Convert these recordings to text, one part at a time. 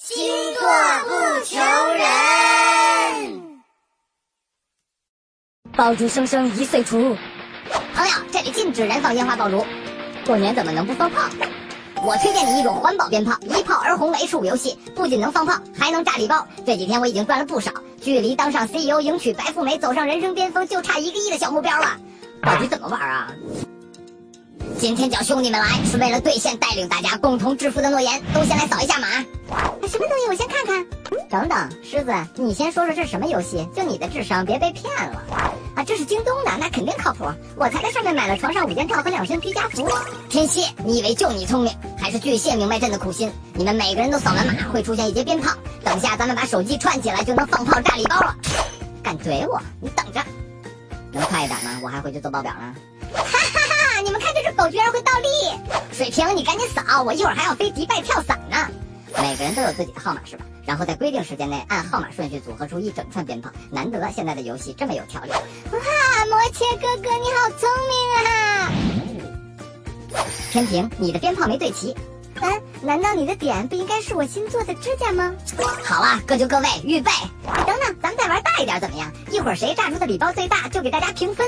星座不求人。爆竹声声一岁除，朋友，这里禁止燃放烟花爆竹。过年怎么能不放炮？我推荐你一种环保鞭炮，一炮而红 H 五游戏，不仅能放炮，还能炸礼包。这几天我已经赚了不少，距离当上 CEO、迎娶白富美、走上人生巅峰，就差一个亿的小目标了。到底怎么玩啊？今天叫兄弟们来，是为了兑现带领大家共同致富的诺言。都先来扫一下码。什么东西？我先看看。等等，狮子，你先说说这是什么游戏？就你的智商，别被骗了。啊，这是京东的，那肯定靠谱。我才在上面买了床上五件套和两身居家服。天蝎，你以为就你聪明，还是巨蟹明白朕的苦心？你们每个人都扫完码，会出现一节鞭炮。等下咱们把手机串起来，就能放炮炸礼包了。敢怼我？你等着。能快一点吗？我还回去做报表呢。你们看这只狗居然会倒立。水瓶，你赶紧扫，我一会儿还要飞迪拜跳伞呢。每个人都有自己的号码是吧？然后在规定时间内按号码顺序组合出一整串鞭炮。难得现在的游戏这么有条理。哇，摩羯哥哥你好聪明啊！天平，你的鞭炮没对齐。三，难道你的点不应该是我新做的指甲吗？好啊，各就各位，预备。等等，咱们再玩大一点怎么样？一会儿谁炸出的礼包最大，就给大家评分。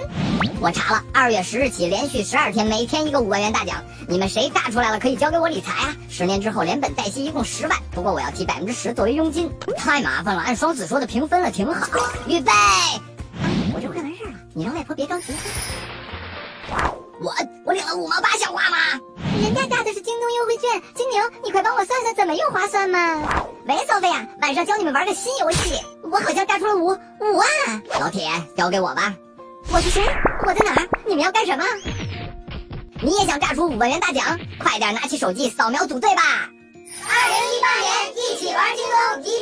我查了，二月十日起连续十二天，每天一个五万元大奖。你们谁炸出来了，可以交给我理财啊！十年之后连本带息一共十万，不过我要提百分之十作为佣金。太麻烦了，按双子说的评分了，挺好。预备，我这快完事了，你让外婆别着急。我我领了五毛八，小花吗？人家炸的是京东优惠券，金牛，你快帮我算算怎么又划算嘛？喂，骚菲亚，晚上教你们玩个新游戏，我好像炸出了五五万。老铁，交给我吧。我是谁？我在哪儿？你们要干什么？你也想炸出五万元大奖？快点拿起手机扫描组队吧！二零一八年，一起玩京东，一